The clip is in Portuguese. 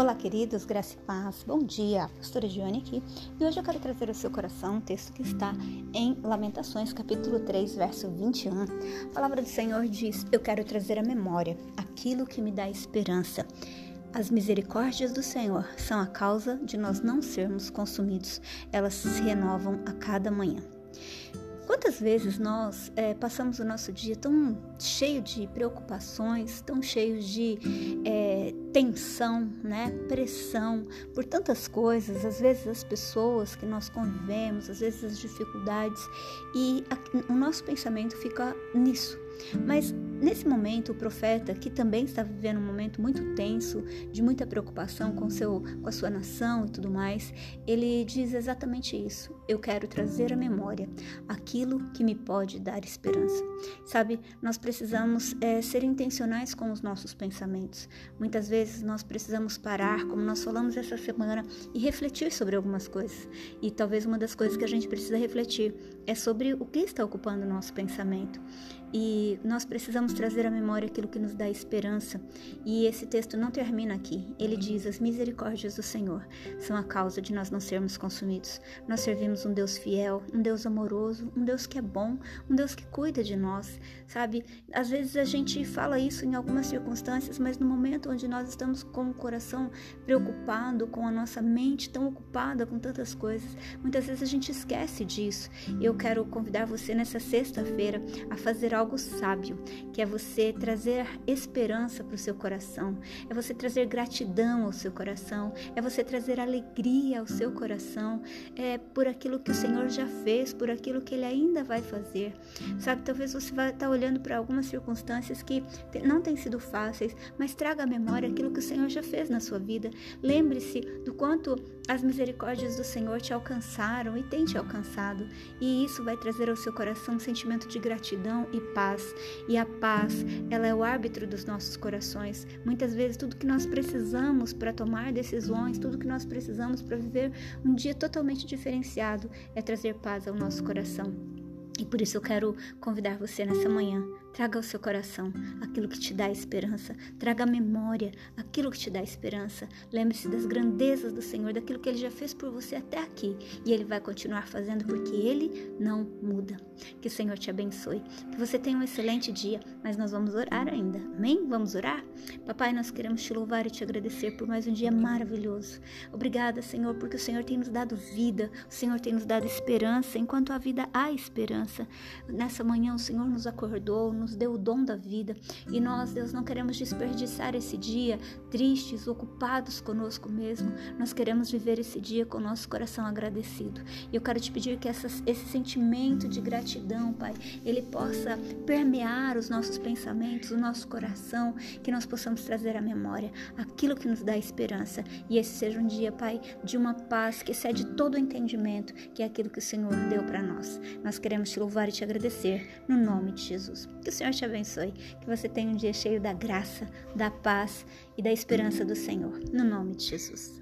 Olá, queridos, graça e paz. Bom dia, pastora Dione aqui. E hoje eu quero trazer ao seu coração um texto que está em Lamentações, capítulo 3, verso 21. A palavra do Senhor diz: Eu quero trazer à memória aquilo que me dá esperança. As misericórdias do Senhor são a causa de nós não sermos consumidos. Elas se renovam a cada manhã. Quantas vezes nós é, passamos o nosso dia tão cheio de preocupações, tão cheio de é, tensão, né, pressão por tantas coisas, às vezes as pessoas que nós convivemos, às vezes as dificuldades, e a, o nosso pensamento fica nisso. Mas Nesse momento, o profeta, que também está vivendo um momento muito tenso, de muita preocupação com, seu, com a sua nação e tudo mais, ele diz exatamente isso. Eu quero trazer à memória aquilo que me pode dar esperança. Sabe, nós precisamos é, ser intencionais com os nossos pensamentos. Muitas vezes nós precisamos parar, como nós falamos essa semana, e refletir sobre algumas coisas. E talvez uma das coisas que a gente precisa refletir é sobre o que está ocupando o nosso pensamento. E nós precisamos trazer à memória aquilo que nos dá esperança. E esse texto não termina aqui. Ele diz: As misericórdias do Senhor são a causa de nós não sermos consumidos. Nós servimos um Deus fiel, um Deus amoroso, um Deus que é bom, um Deus que cuida de nós. Sabe? Às vezes a gente fala isso em algumas circunstâncias, mas no momento onde nós estamos com o coração preocupado, com a nossa mente tão ocupada com tantas coisas, muitas vezes a gente esquece disso. Eu quero convidar você nessa sexta-feira a fazer algo algo sábio, que é você trazer esperança para o seu coração, é você trazer gratidão ao seu coração, é você trazer alegria ao seu coração, é por aquilo que o Senhor já fez, por aquilo que Ele ainda vai fazer. Sabe, talvez você vai estar olhando para algumas circunstâncias que não têm sido fáceis, mas traga à memória aquilo que o Senhor já fez na sua vida. Lembre-se do quanto as misericórdias do Senhor te alcançaram e têm te alcançado, e isso vai trazer ao seu coração um sentimento de gratidão e paz. E a paz, ela é o árbitro dos nossos corações. Muitas vezes tudo que nós precisamos para tomar decisões, tudo que nós precisamos para viver um dia totalmente diferenciado é trazer paz ao nosso coração. E por isso eu quero convidar você nessa manhã Traga ao seu coração aquilo que te dá esperança. Traga à memória aquilo que te dá esperança. Lembre-se das grandezas do Senhor, daquilo que Ele já fez por você até aqui. E Ele vai continuar fazendo porque Ele não muda. Que o Senhor te abençoe. Que você tenha um excelente dia. Mas nós vamos orar ainda. Amém? Vamos orar? Papai, nós queremos te louvar e te agradecer por mais um dia maravilhoso. Obrigada, Senhor, porque o Senhor tem nos dado vida. O Senhor tem nos dado esperança. Enquanto a vida há esperança. Nessa manhã o Senhor nos acordou nos deu o dom da vida. E nós, Deus, não queremos desperdiçar esse dia tristes, ocupados conosco mesmo. Nós queremos viver esse dia com o nosso coração agradecido. E eu quero te pedir que essa, esse sentimento de gratidão, Pai, ele possa permear os nossos pensamentos, o nosso coração, que nós possamos trazer à memória aquilo que nos dá esperança. E esse seja um dia, Pai, de uma paz que excede todo o entendimento, que é aquilo que o Senhor deu para nós. Nós queremos te louvar e te agradecer no nome de Jesus. Que o Senhor te abençoe, que você tenha um dia cheio da graça, da paz e da esperança do Senhor. No nome de Jesus.